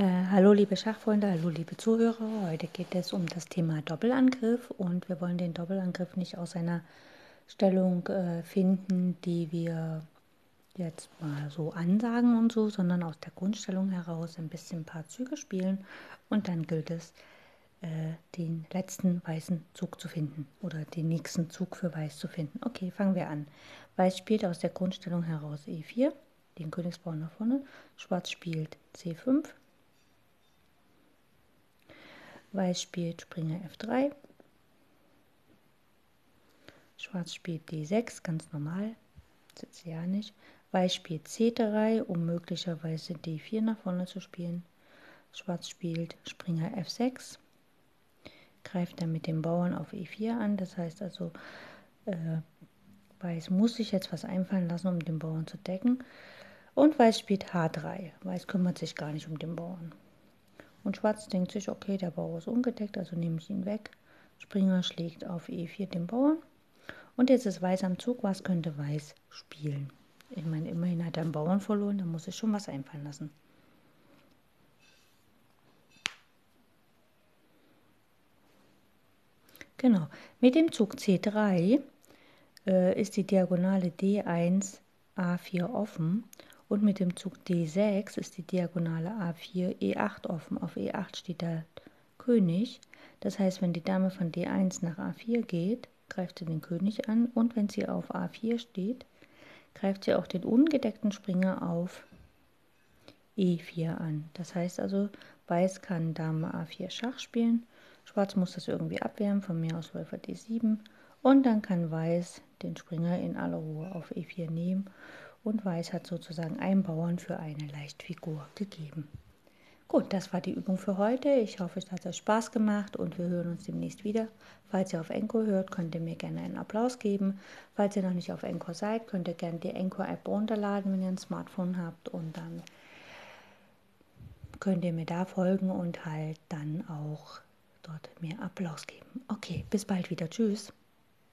Äh, hallo liebe Schachfreunde, hallo liebe Zuhörer. Heute geht es um das Thema Doppelangriff und wir wollen den Doppelangriff nicht aus einer Stellung äh, finden, die wir jetzt mal so ansagen und so, sondern aus der Grundstellung heraus ein bisschen ein paar Züge spielen und dann gilt es, äh, den letzten weißen Zug zu finden oder den nächsten Zug für Weiß zu finden. Okay, fangen wir an. Weiß spielt aus der Grundstellung heraus E4, den Königsbauern nach vorne. Schwarz spielt C5, Weiß spielt Springer F3. Schwarz spielt D6, ganz normal, sitzt ja nicht. Weiß spielt C3, um möglicherweise D4 nach vorne zu spielen. Schwarz spielt Springer F6, greift dann mit dem Bauern auf E4 an. Das heißt also, äh, Weiß muss sich jetzt was einfallen lassen, um den Bauern zu decken. Und Weiß spielt H3. Weiß kümmert sich gar nicht um den Bauern. Und Schwarz denkt sich, okay, der Bauer ist ungedeckt, also nehme ich ihn weg. Springer schlägt auf E4 den Bauern. Und jetzt ist Weiß am Zug, was könnte Weiß spielen? Ich meine, immerhin hat er einen Bauern verloren, da muss ich schon was einfallen lassen. Genau, mit dem Zug C3 äh, ist die Diagonale D1 A4 offen und mit dem Zug D6 ist die Diagonale A4 E8 offen. Auf E8 steht der König. Das heißt, wenn die Dame von D1 nach A4 geht, greift sie den König an. Und wenn sie auf A4 steht, greift sie auch den ungedeckten Springer auf E4 an. Das heißt also, Weiß kann Dame A4 Schach spielen. Schwarz muss das irgendwie abwehren, von mir aus Läufer D7. Und dann kann Weiß den Springer in aller Ruhe auf E4 nehmen und Weiß hat sozusagen einen Bauern für eine Leichtfigur gegeben. Gut, das war die Übung für heute. Ich hoffe, es hat euch Spaß gemacht und wir hören uns demnächst wieder. Falls ihr auf Enko hört, könnt ihr mir gerne einen Applaus geben. Falls ihr noch nicht auf Enko seid, könnt ihr gerne die Enko-App runterladen, wenn ihr ein Smartphone habt und dann könnt ihr mir da folgen und halt dann auch dort mir Applaus geben. Okay, bis bald wieder. Tschüss.